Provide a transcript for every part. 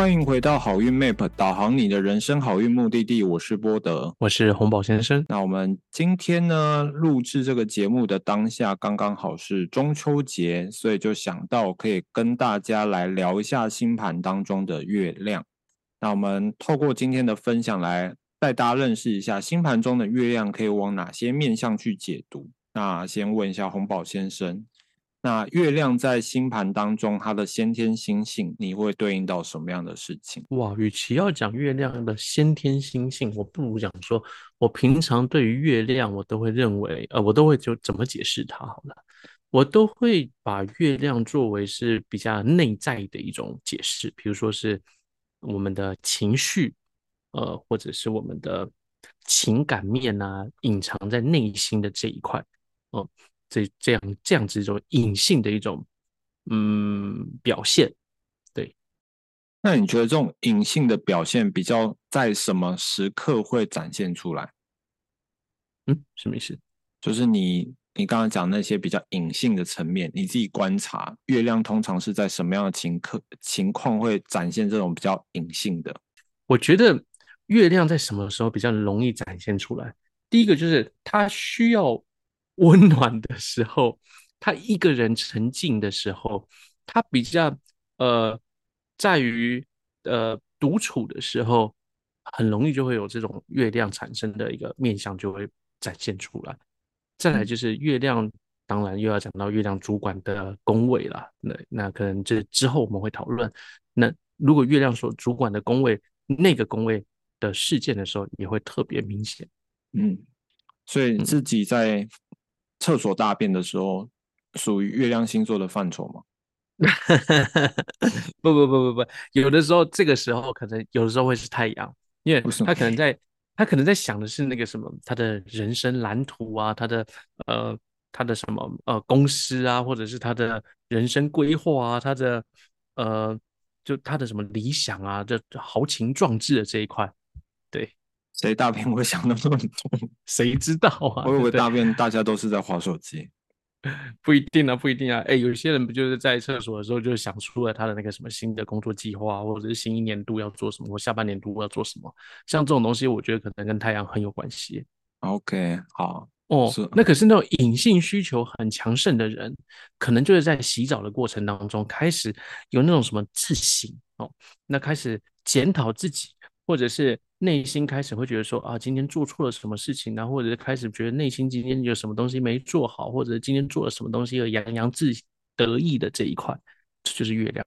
欢迎回到好运 Map，导航你的人生好运目的地。我是波德，我是红宝先生。那我们今天呢，录制这个节目的当下，刚刚好是中秋节，所以就想到可以跟大家来聊一下星盘当中的月亮。那我们透过今天的分享，来带大家认识一下星盘中的月亮可以往哪些面向去解读。那先问一下红宝先生。那月亮在星盘当中，它的先天星性，你会对应到什么样的事情？哇，与其要讲月亮的先天星性，我不如讲说，我平常对于月亮，我都会认为，呃，我都会就怎么解释它好了，我都会把月亮作为是比较内在的一种解释，比如说是我们的情绪，呃，或者是我们的情感面啊，隐藏在内心的这一块，哦。这这样这样子一种隐性的一种嗯表现，对。那你觉得这种隐性的表现比较在什么时刻会展现出来？嗯，什么意思？就是你你刚刚讲那些比较隐性的层面，你自己观察月亮通常是在什么样的情刻情况会展现这种比较隐性的？我觉得月亮在什么时候比较容易展现出来？第一个就是它需要。温暖的时候，他一个人沉静的时候，他比较呃，在于呃独处的时候，很容易就会有这种月亮产生的一个面相就会展现出来。再来就是月亮，当然又要讲到月亮主管的宫位了。那那可能这之后我们会讨论。那如果月亮所主管的宫位那个宫位的事件的时候，也会特别明显。嗯，所以自己在。厕所大便的时候，属于月亮星座的范畴吗？不不不不不，有的时候这个时候可能有的时候会是太阳，因为他可能在他可能在想的是那个什么，他的人生蓝图啊，他的呃他的什么呃公司啊，或者是他的人生规划啊，他的呃就他的什么理想啊，这豪情壮志的这一块，对。谁大便会想那么多？谁知道啊？我以为大便大家都是在划手机，不一定啊，不一定啊。哎，有些人不就是在厕所的时候就想出了他的那个什么新的工作计划，或者是新一年度要做什么，或下半年度要做什么？像这种东西，我觉得可能跟太阳很有关系。OK，好哦。那可是那种隐性需求很强盛的人，可能就是在洗澡的过程当中开始有那种什么自省哦，那开始检讨自己，或者是。内心开始会觉得说啊，今天做错了什么事情呢？或者是开始觉得内心今天有什么东西没做好，或者今天做了什么东西而洋洋自得意的这一块，这就是月亮。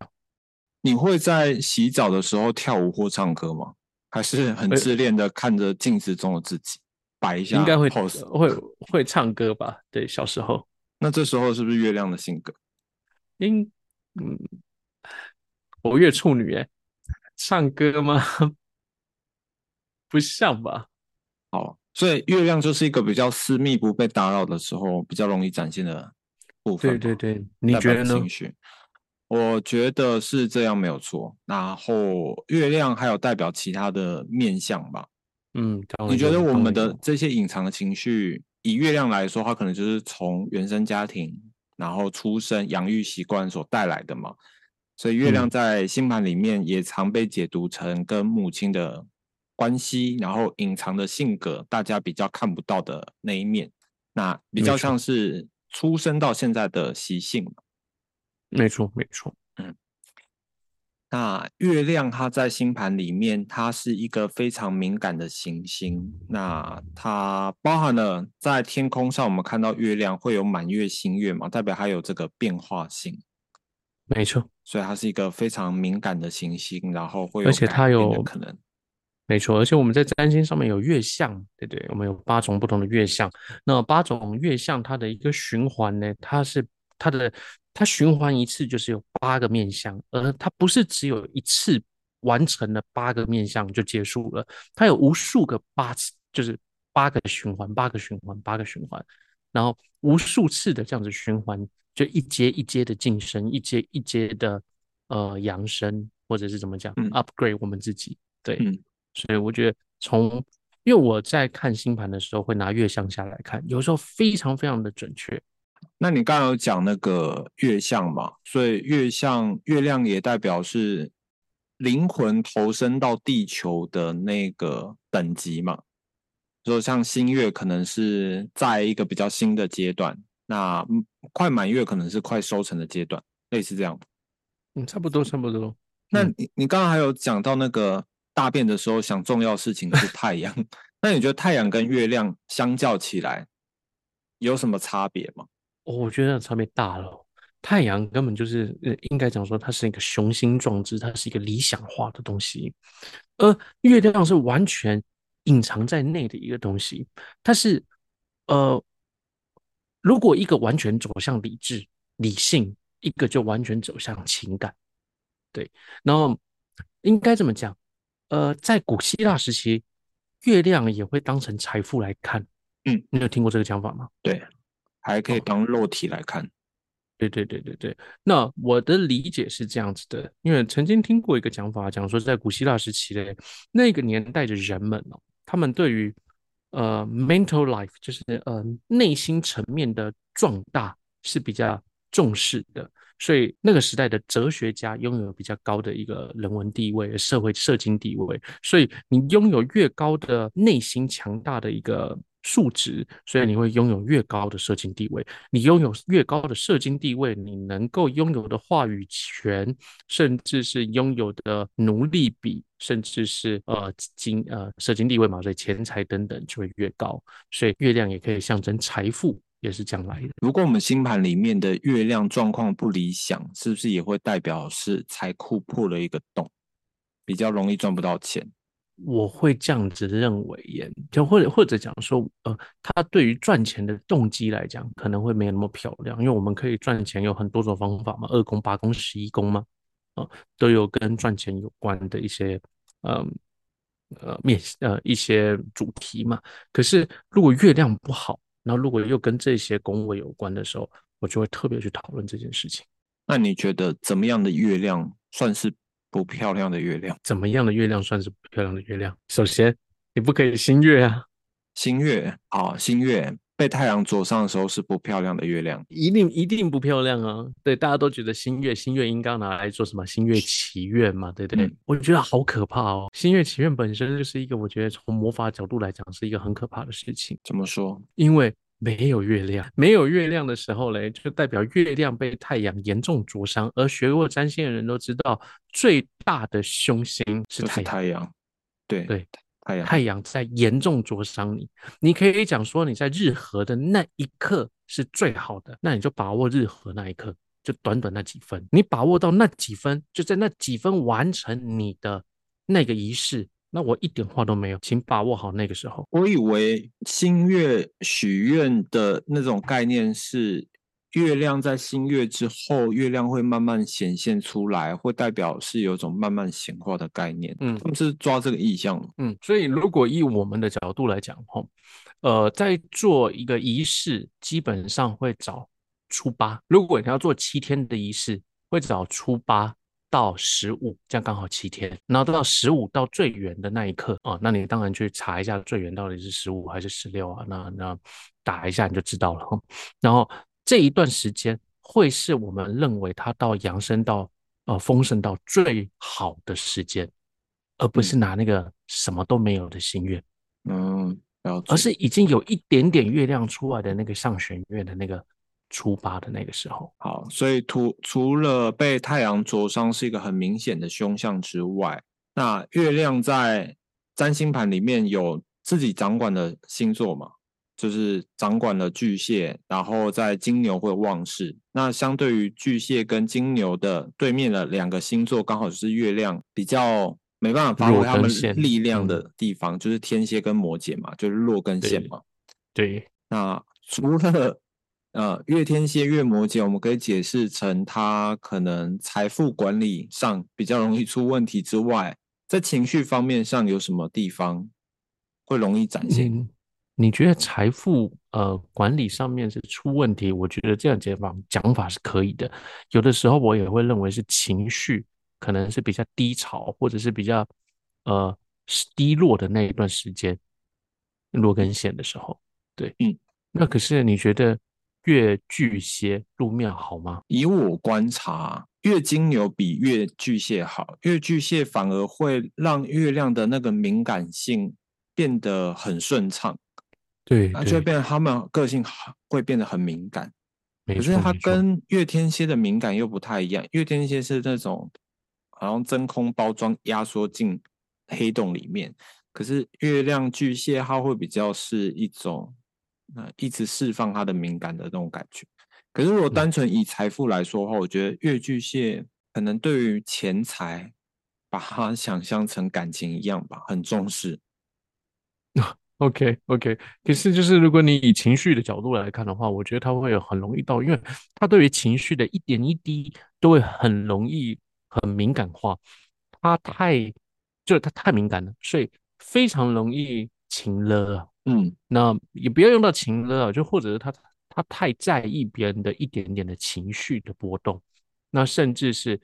你会在洗澡的时候跳舞或唱歌吗？还是很自恋的看着镜子中的自己摆一下？应该会会会唱歌吧？对，小时候。那这时候是不是月亮的性格？应嗯，活跃处女哎，唱歌吗？不像吧？好，所以月亮就是一个比较私密、不被打扰的时候，比较容易展现的部分。对对对，你觉得呢？我觉得是这样，没有错。然后月亮还有代表其他的面相吧？嗯，你觉得我们的这些隐藏的情绪，以月亮来说，它可能就是从原生家庭，然后出生、养育习惯所带来的嘛？所以月亮在星盘里面也常被解读成跟母亲的。关系，然后隐藏的性格，大家比较看不到的那一面，那比较像是出生到现在的习性。没错，没错。嗯，那月亮它在星盘里面，它是一个非常敏感的行星。那它包含了在天空上，我们看到月亮会有满月、新月嘛，代表它有这个变化性。没错，所以它是一个非常敏感的行星，然后会有而且它有可能。没错，而且我们在占星上面有月相，对对，我们有八种不同的月相。那八种月相它的一个循环呢，它是它的它循环一次就是有八个面相，而它不是只有一次完成了八个面相就结束了，它有无数个八次，就是八个循环，八个循环，八个循环，然后无数次的这样子循环，就一阶一阶的晋升，一阶一阶的呃扬升，或者是怎么讲，upgrade 我们自己，对。所以我觉得，从因为我在看星盘的时候，会拿月相下来看，有时候非常非常的准确。那你刚刚有讲那个月相嘛？所以月相月亮也代表是灵魂投身到地球的那个等级嘛。说像新月可能是在一个比较新的阶段，那快满月可能是快收成的阶段，类似这样。嗯，差不多，差不多。那你你刚刚还有讲到那个大便的时候想重要事情是太阳，那你觉得太阳跟月亮相较起来有什么差别吗？我觉得差别大了。太阳根本就是呃，应该讲说它是一个雄心壮志，它是一个理想化的东西，而月亮是完全隐藏在内的一个东西。它是呃，如果一个完全走向理智、理性，一个就完全走向情感。对，然后应该这么讲，呃，在古希腊时期，月亮也会当成财富来看。嗯，你有听过这个讲法吗？对，还可以当肉体来看。对对对对对，那我的理解是这样子的，因为曾经听过一个讲法，讲说在古希腊时期的那个年代的人们哦，他们对于呃 mental life，就是呃内心层面的壮大是比较重视的，所以那个时代的哲学家拥有比较高的一个人文地位、社会社经地位，所以你拥有越高的内心强大的一个。数值，所以你会拥有越高的社经地位。你拥有越高的社经地位，你能够拥有的话语权，甚至是拥有的奴隶比，甚至是呃经呃社经地位嘛，所以钱财等等就会越高。所以月亮也可以象征财富，也是这样来的。如果我们星盘里面的月亮状况不理想，是不是也会代表是财库破了一个洞，比较容易赚不到钱？我会这样子认为耶，就或者或者讲说，呃，他对于赚钱的动机来讲，可能会没有那么漂亮，因为我们可以赚钱有很多种方法嘛，二宫、八宫、十一宫嘛，啊，都有跟赚钱有关的一些，嗯，呃，面呃一些主题嘛。可是如果月亮不好，然后如果又跟这些宫位有关的时候，我就会特别去讨论这件事情。那你觉得怎么样的月亮算是？不漂亮的月亮，怎么样的月亮算是不漂亮的月亮？首先，你不可以新月啊，新月啊，新月被太阳灼伤的时候是不漂亮的月亮，一定一定不漂亮啊！对，大家都觉得新月，新月应该拿来做什么？新月祈愿嘛，对不对？我觉得好可怕哦！新月祈愿本身就是一个，我觉得从魔法角度来讲是一个很可怕的事情。怎么说？因为。没有月亮，没有月亮的时候嘞，就代表月亮被太阳严重灼伤。而学过占星的人都知道，最大的凶星是太阳。太阳，对对，太阳，太阳在严重灼伤你。你可以讲说，你在日和的那一刻是最好的，那你就把握日和那一刻，就短短那几分，你把握到那几分，就在那几分完成你的那个仪式。那我一点话都没有，请把握好那个时候。我以为新月许愿的那种概念是，月亮在新月之后，月亮会慢慢显现出来，会代表是有种慢慢显化的概念。嗯，他们是抓这个意象。嗯，所以如果以我们的角度来讲，吼，呃，在做一个仪式，基本上会找初八。如果你要做七天的仪式，会找初八。到十五，这样刚好七天，然后到十五到最远的那一刻啊，那你当然去查一下最远到底是十五还是十六啊？那那打一下你就知道了。然后这一段时间会是我们认为它到扬升到呃丰盛到最好的时间，而不是拿那个什么都没有的心愿，嗯，而是已经有一点点月亮出来的那个上弦月的那个。初八的那个时候，好，所以除除了被太阳灼伤是一个很明显的凶相之外，那月亮在占星盘里面有自己掌管的星座嘛？就是掌管了巨蟹，然后在金牛会旺势。那相对于巨蟹跟金牛的对面的两个星座，刚好是月亮比较没办法发挥他们力量的地方，就是天蝎跟摩羯嘛，就是弱根线嘛。对，那除了呃，月天蝎、月摩羯，我们可以解释成他可能财富管理上比较容易出问题之外，在情绪方面上有什么地方会容易展现？你觉得财富呃管理上面是出问题？我觉得这样解法讲法是可以的。有的时候我也会认为是情绪可能是比较低潮，或者是比较呃低落的那一段时间，落根线的时候。对，嗯，那可是你觉得？月巨蟹入面好吗？以我观察，月金牛比月巨蟹好，月巨蟹反而会让月亮的那个敏感性变得很顺畅，对，那就会变成他们个性好会变得很敏感。可可是它跟月天蝎的敏感又不太一样，月天蝎是那种好像真空包装压缩进黑洞里面，可是月亮巨蟹它会比较是一种呃一直释放它的敏感的那种感觉。可是如果单纯以财富来说的话，我觉得月巨蟹可能对于钱财把它想象成感情一样吧，很重视。OK OK，可是就是如果你以情绪的角度来看的话，我觉得他会有很容易到，因为他对于情绪的一点一滴都会很容易很敏感化，他太就是他太敏感了，所以非常容易情勒啊。嗯，那也不要用到情勒啊，就或者是他他太在意别人的一点点的情绪的波动，那甚至是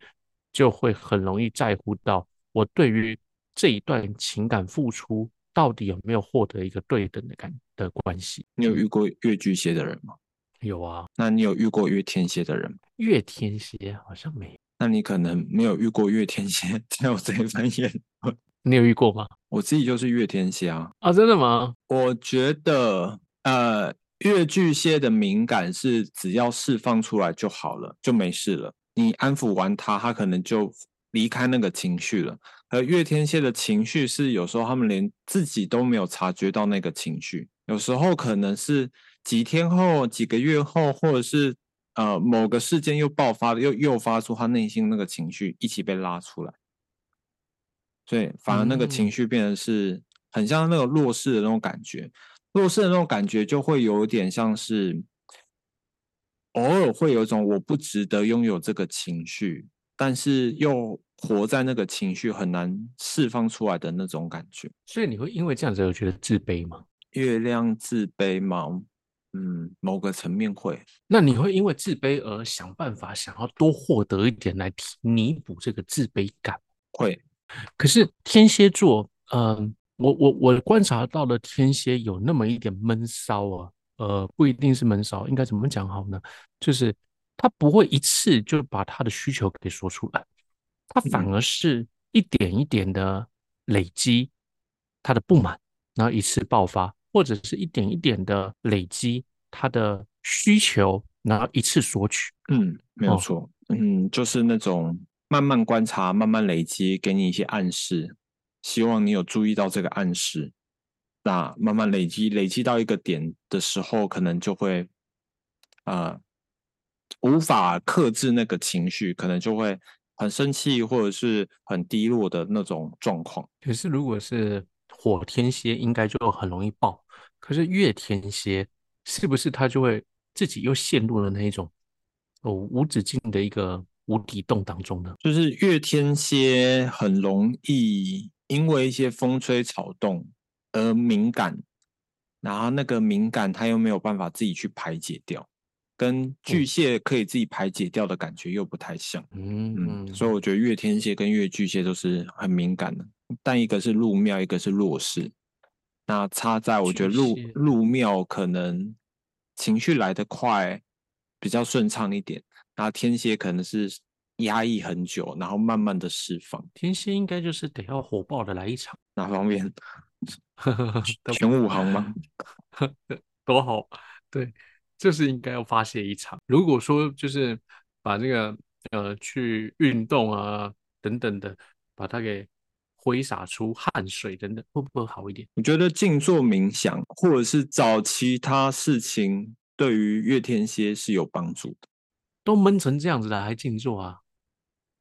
就会很容易在乎到我对于这一段情感付出到底有没有获得一个对等的感的关系。你有遇过月巨蟹的人吗？有啊，那你有遇过月天蝎的人吗？月天蝎好像没有，那你可能没有遇过月天蝎才有这一番言论。你有遇过吗？我自己就是月天蝎啊，啊，真的吗？我觉得呃，月巨蟹的敏感是只要释放出来就好了，就没事了。你安抚完他，他可能就离开那个情绪了。而月天蝎的情绪是有时候他们连自己都没有察觉到那个情绪，有时候可能是几天后、几个月后，或者是呃某个事件又爆发了，又诱发出他内心那个情绪一起被拉出来。所以反而那个情嗯绪变得是很像那个弱势的那种感觉，弱势的那种感觉就会有点像是偶尔会有一种我不值得拥有这个情绪，但是又活在那个情绪很难释放出来的那种感觉。所以你会因为这样子而觉得自卑吗？月亮自卑吗？嗯，某个层面会。那你会因为自卑而想办法想要多获得一点来提弥补这个自卑感？会，可是天蝎座，嗯、我我我观察到的天蝎有那么一点闷骚啊，呃，不一定是闷骚，应该怎么讲好呢？就是他不会一次就把他的需求给说出来，他反嗯而是一点一点的累积他的不满，然后一次爆发，或者是一点一点的累积他的需求，然后一次索取。嗯，没有哦错，嗯，就是那种慢慢观察、慢慢累积，给你一些暗示，希望你有注意到这个暗示。那慢慢累积，累积到一个点的时候，可能就会呃无法克制那个情绪，可能就会很生气或者是很低落的那种状况。可是如果是火天蝎，应该就很容易爆。可是月天蝎，是不是他就会自己又陷入了那一种哦无止境的一个无底洞当中呢？就是月天蝎很容易因为一些风吹草动而敏感，然后那个敏感他又没有办法自己去排解掉，跟巨蟹可以自己排解掉的感觉又不太像。嗯，嗯，所以我觉得月天蝎跟月巨蟹都是很敏感的，但一个是入庙，一个是弱势。那差在我觉得入入庙可能情绪来得快，比较顺畅一点，那天蝎可能是压抑很久，然后慢慢的释放。天蝎应该就是得要火爆的来一场，哪方面？都全武行吗？多好，对，就是应该要发泄一场。如果说就是把这个呃去运动啊等等的，把它给挥洒出汗水等等，会不会好一点？我觉得静坐冥想，或者是找其他事情，对于月天蝎是有帮助的。都闷成这样子了，还静坐啊？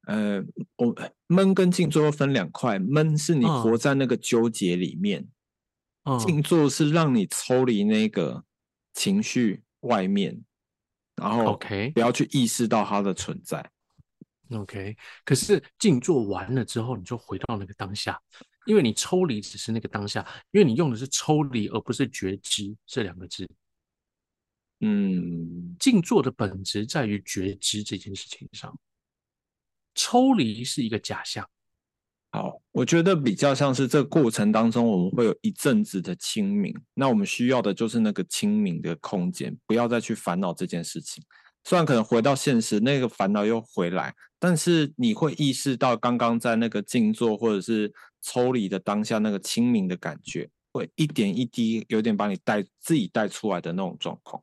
呃，我闷跟静坐又分两块，闷是你活嗯在那个纠结里面，嗯，静坐是让你抽离那个情绪外面，然后 OK 不要去意识到它的存在。OK，可是静坐完了之后，你就回到那个当下，因为你抽离只是那个当下，因为你用的是抽离而不是觉知这两个字。嗯，静坐的本质在于觉知这件事情上，抽离是一个假象。好，我觉得比较像是这个过程当中，我们会有一阵子的清明，那我们需要的就是那个清明的空间，不要再去烦恼这件事情。虽然可能回到现实，那个烦恼又回来，但是你会意识到刚刚在那个静坐或者是抽离的当下那个清明的感觉，会一点一滴有点把你带自己带出来的那种状况。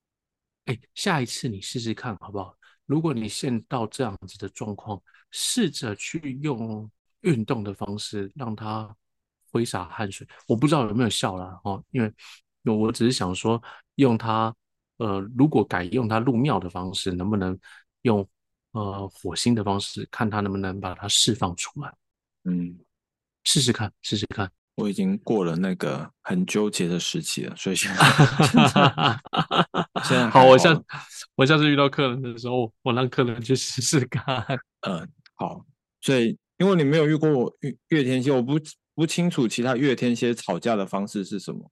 哎，下一次你试试看好不好？如果你现到这样子的状况，试着去用运动的方式让他挥洒汗水，我不知道有没有效啦哦，因为我只是想说用它，呃，如果改用它入庙的方式，能不能用呃火星的方式，看它能不能把它释放出来？嗯，试试看，试试看。我已经过了那个很纠结的时期了，所以现在 现在好，我下我下次遇到客人的时候，我让客人去试试看。嗯，好。所以因为你没有遇过月月天蝎，我不不清楚其他月天蝎吵架的方式是什么。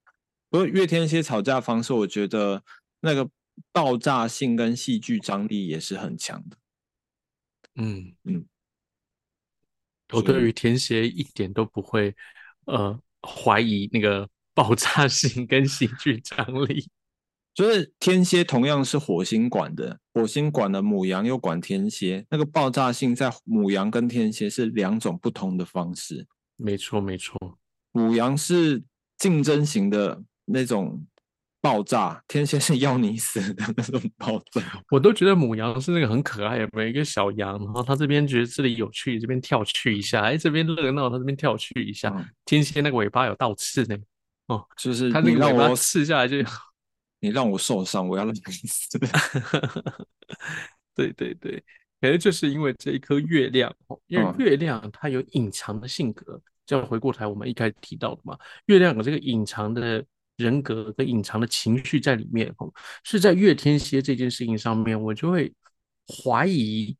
不过月天蝎吵架方式，我觉得那个爆炸性跟戏剧张力也是很强的。嗯嗯，我对于天蝎一点都不会。呃，怀疑那个爆炸性跟戏剧张力，就是天蝎同样是火星管的，火星管的母羊又管天蝎，那个爆炸性在母羊跟天蝎是两种不同的方式。没错，没错，母羊是竞争型的那种。爆炸，天蝎是要你死的那种爆炸。我都觉得母羊是那个很可爱，每一个小羊，然后它这边觉得这里有趣，这边跳去一下，哎，这边热闹，它这边跳去一下。天蝎那个尾巴有倒刺呢，哦，就是它那个尾巴刺下来就，你让我受伤，我要让你死。对对对，可能就是因为这一颗月亮，因为月亮它有隐藏的性格，这样回过头，我们一开始提到的嘛，月亮有这个隐藏的。人格跟隐藏的情绪在里面，哦是在月天蝎这件事情上面，我就会怀疑，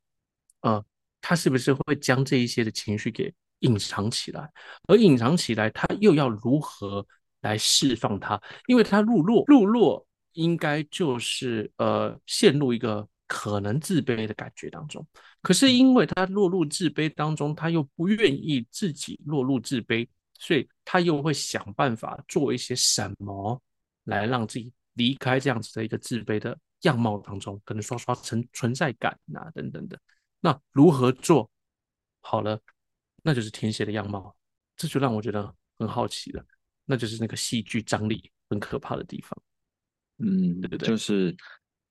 呃，他是不是会将这一些的情绪给隐藏起来？而隐藏起来，他又要如何来释放它？因为他入落，入落应该就是呃，陷入一个可能自卑的感觉当中。可是因为他落入自卑当中，他又不愿意自己落入自卑。所以他又会想办法做一些什么，来让自己离开这样子的一个自卑的样貌当中，可能刷刷存存在感啊等等的。那如何做好了，那就是填写的样貌，这就让我觉得很好奇了。那就是那个戏剧张力很可怕的地方。嗯，对对对，就是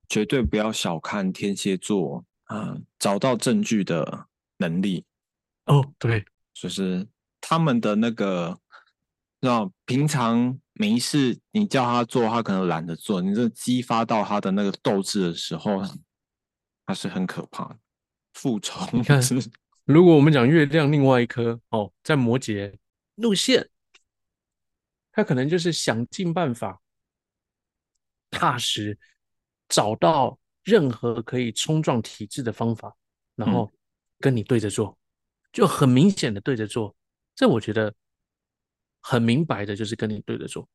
绝对不要小看天蝎座啊，找到证据的能力。哦，对，就是。他们的那个，那平常没事，你叫他做，他可能懒得做。你这激发到他的那个斗志的时候，他是很可怕的。复仇，你看，如果我们讲月亮另外一颗哦，在摩羯路线，他可能就是想尽办法，踏实找到任何可以冲撞体制的方法，然后跟你对着做，就很明显的对着做。这我觉得很明白的，就是跟你对着做，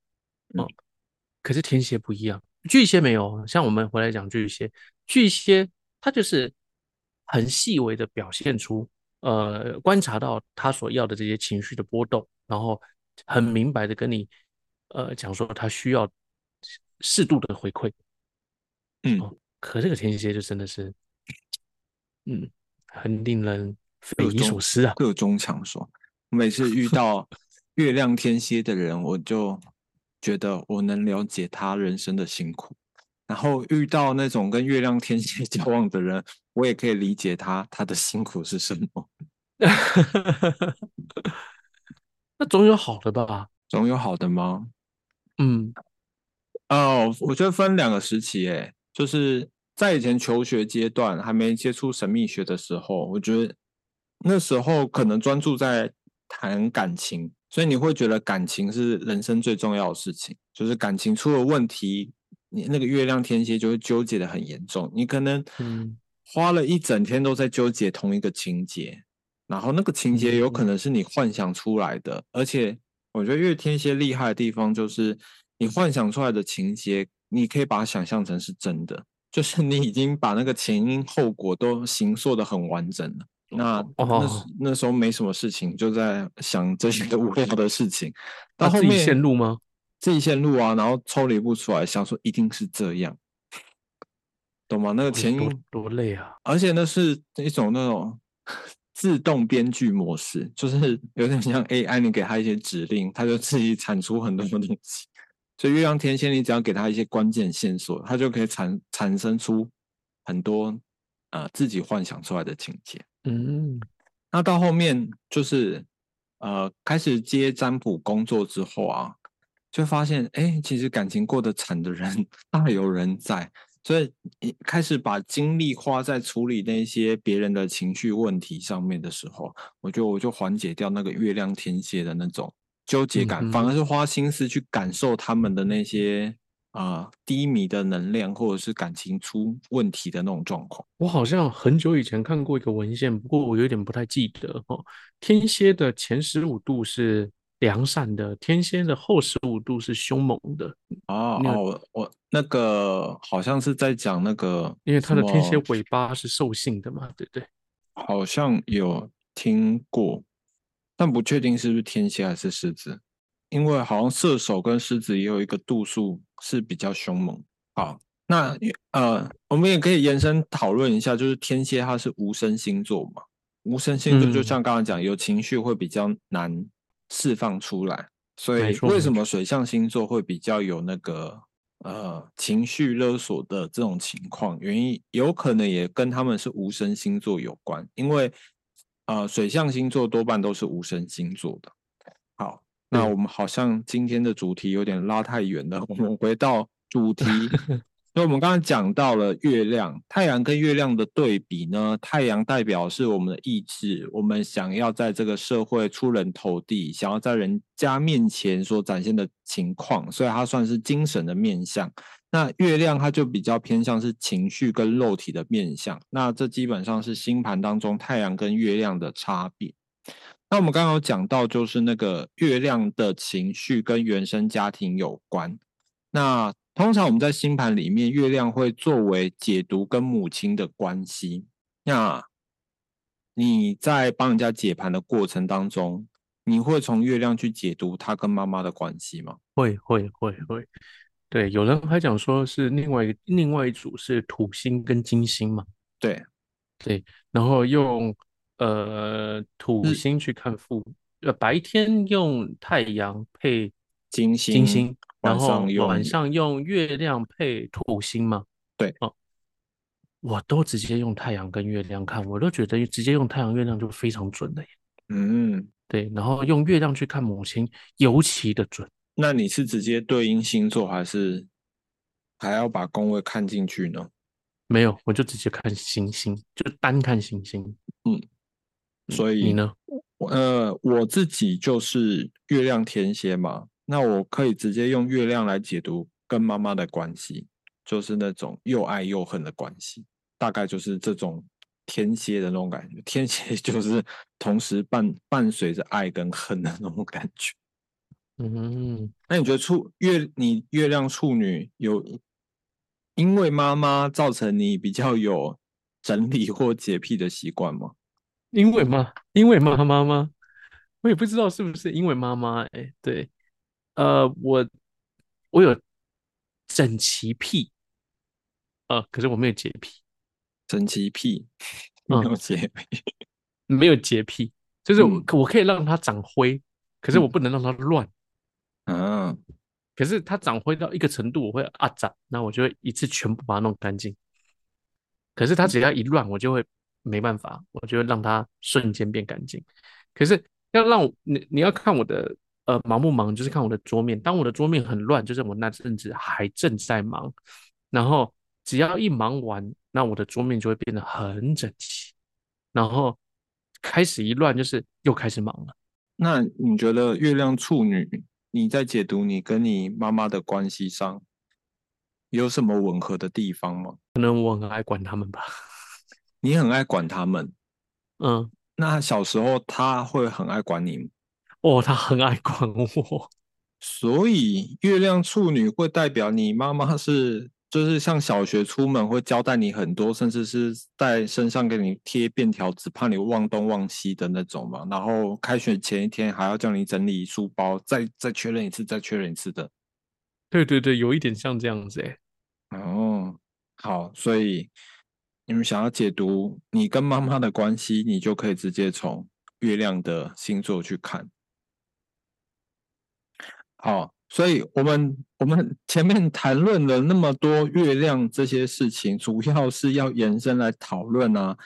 哦。可是天蝎不一样，巨蟹没有。像我们回来讲巨蟹，巨蟹他就是很细微的表现出，呃，观察到他所要的这些情绪的波动，然后很明白的跟你，呃，讲说他需要适度的回馈。嗯，可这个天蝎就真的是，嗯，很令人匪夷所思啊。各中强说。每次遇到 月亮天蝎的人，我就觉得我能了解他人生的辛苦；然后遇到那种跟月亮天蝎 交往的人，我也可以理解他他的辛苦是什么。那总有好的吧？总有好的吗？嗯，哦，我觉得分两个时期，诶，就是在以前求学阶段还没接触神秘学的时候，我觉得那时候可能专注在。谈感情，所以你会觉得感情是人生最重要的事情。就是感情出了问题，你那个月亮天蝎就会纠结的很严重。你可能花了一整天都在纠结同一个情节，然后那个情节有可能是你幻想出来的。而且我觉得月天蝎厉害的地方就是，你幻想出来的情节，你可以把它想象成是真的，就是你已经把那个前因后果都形塑的很完整了。那那那时候没什么事情，就在想这些无聊的事情。到后面线路吗？自己线路啊，然后抽离不出来，想说一定是这样。懂吗？那个前因，多累啊！而且那是一种那种 自动编剧模式，就是有点像 AI，你给他一些指令，他就自己产出很多东西。所以月亮天蝎，你只要给他一些关键线索，他就可以产产生出很多呃自己幻想出来的情节。嗯，那到后面就是呃开始接占卜工作之后啊，就发现哎，其实感情过得惨的人 大有人在，所以一开始把精力花在处理那些别人的情绪问题上面的时候，我觉得我就缓解掉那个月亮天蝎的那种纠结感，嗯反而是花心思去感受他们的那些啊、呃低迷的能量，或者是感情出问题的那种状况。我好像很久以前看过一个文献，不过我有点不太记得哦。天蝎的前十五度是良善的，天蝎的后十五度是凶猛的，哦，我我那个好像是在讲那个因为它的天蝎尾巴是兽性的嘛，对不对？好像有听过，但不确定是不是天蝎还是狮子，因为好像射手跟狮子也有一个度数是比较凶猛。好，那呃，我们也可以延伸讨论一下，就是天蝎它是无声星座嘛，无声星座就嗯像刚刚讲，有情绪会比较难释放出来，所以为什么水象星座会比较有那个呃情绪勒索的这种情况？原因有可能也跟他们是无声星座有关，因为呃水象星座多半都是无声星座的。好，那我们好像今天的主题有点拉太远了，我们回到主题。所以我们刚刚讲到了月亮、太阳跟月亮的对比呢，太阳代表是我们的意志，我们想要在这个社会出人头地，想要在人家面前所展现的情况，所以它算是精神的面相。那月亮它就比较偏向是情绪跟肉体的面相，那这基本上是星盘当中太阳跟月亮的差别。那我们刚刚有讲到，就是那个月亮的情绪跟原生家庭有关。那通常我们在星盘里面，月亮会作为解读跟母亲的关系。那你在帮人家解盘的过程当中，你会从月亮去解读他跟妈妈的关系吗？会会会会，对，有人还讲说是另外一个另外一组是土星跟金星嘛，对，对，然后用呃土星去看父，呃白天用太阳配金星，金星，然晚后晚上用月亮配土星嘛。对哦，我都直接用太阳跟月亮看，我都觉得直接用太阳月亮就非常准的耶。嗯，对，然后用月亮去看母亲，尤其的准。那你是直接对应星座，还是还要把宫位看进去呢？没有，我就直接看星星，就单看星星。嗯所以你呢？呃，我自己就是月亮天蝎嘛，那我可以直接用月亮来解读跟妈妈的关系，就是那种又爱又恨的关系，大概就是这种天蝎的那种感觉。天蝎 就是同时伴伴随着爱跟恨的那种感觉。嗯，那你觉得处月你月亮处女有因为妈妈造成你比较有整理或洁癖的习惯吗？因为妈，因为妈妈吗？我也不知道是不是因为妈妈。哎，对，呃，我我有整齐癖，呃，可是我没有洁癖，整齐癖，没嗯有洁癖。没有洁癖，就是我嗯我可以让它长灰，可是我嗯不能让它乱。嗯，可是它长灰到一个程度，我会啊长，那我就会一次全部把它弄干净。可是它只要一乱，我就会没办法，我就会让它瞬间变干净。可是要让我你你要看我的呃忙不忙，就是看我的桌面。当我的桌面很乱，就是我那阵子还正在忙，然后只要一忙完，那我的桌面就会变得很整齐。然后开始一乱，就是又开始忙了。那你觉得月亮处女，你在解读你跟你妈妈的关系上，有什么吻合的地方吗？可能我很爱管他们吧。你很爱管他们，嗯，那小时候他会很爱管你吗，哦，他很爱管我。所以月亮处女会代表你妈妈是，就是像小学出门会交代你很多，甚至是在身上给你贴便条纸，怕你忘东忘西的那种嘛。然后开学前一天还要叫你整理书包，再再确认一次，再确认一次的。对对对，有一点像这样子诶。哦，好，所以你们想要解读你跟妈妈的关系，你就可以直接从月亮的星座去看。好，所以我们我们前面谈论了那么多月亮这些事情，主要是要延伸来讨论啊，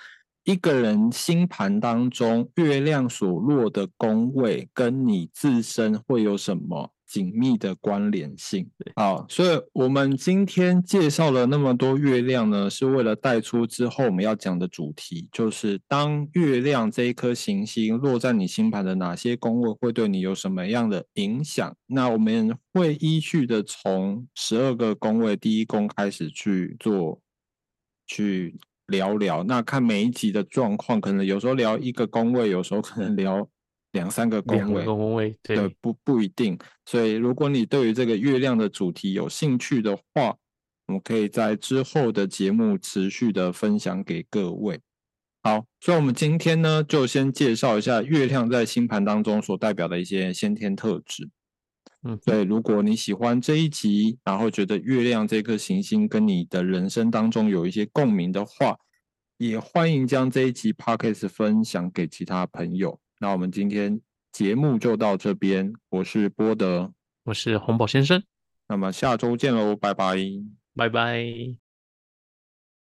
一个人星盘当中月亮所落的宫位跟你自身会有什么？紧密的关联性。好，所以我们今天介绍了那么多月亮呢，是为了带出之后我们要讲的主题，就是当月亮这一颗行星落在你星盘的哪些宫位，会对你有什么样的影响？那我们会依序的从十二个宫位第一宫开始去做，去聊聊。那看每一集的状况，可能有时候聊一个宫位，有时候可能聊。两三个宫位，宫位对，不不一定。所以，如果你对于这个月亮的主题有兴趣的话，我们可以在之后的节目持续的分享给各位。好，所以我们今天呢，就先介绍一下月亮在星盘当中所代表的一些先天特质。嗯，对如果你喜欢这一集，然后觉得月亮这颗行星跟你的人生当中有一些共鸣的话，也欢迎将这一集 podcast 分享给其他朋友。那我们今天节目就到这边，我是波德，我是洪宝先生，那么下周见喽，拜拜，拜拜。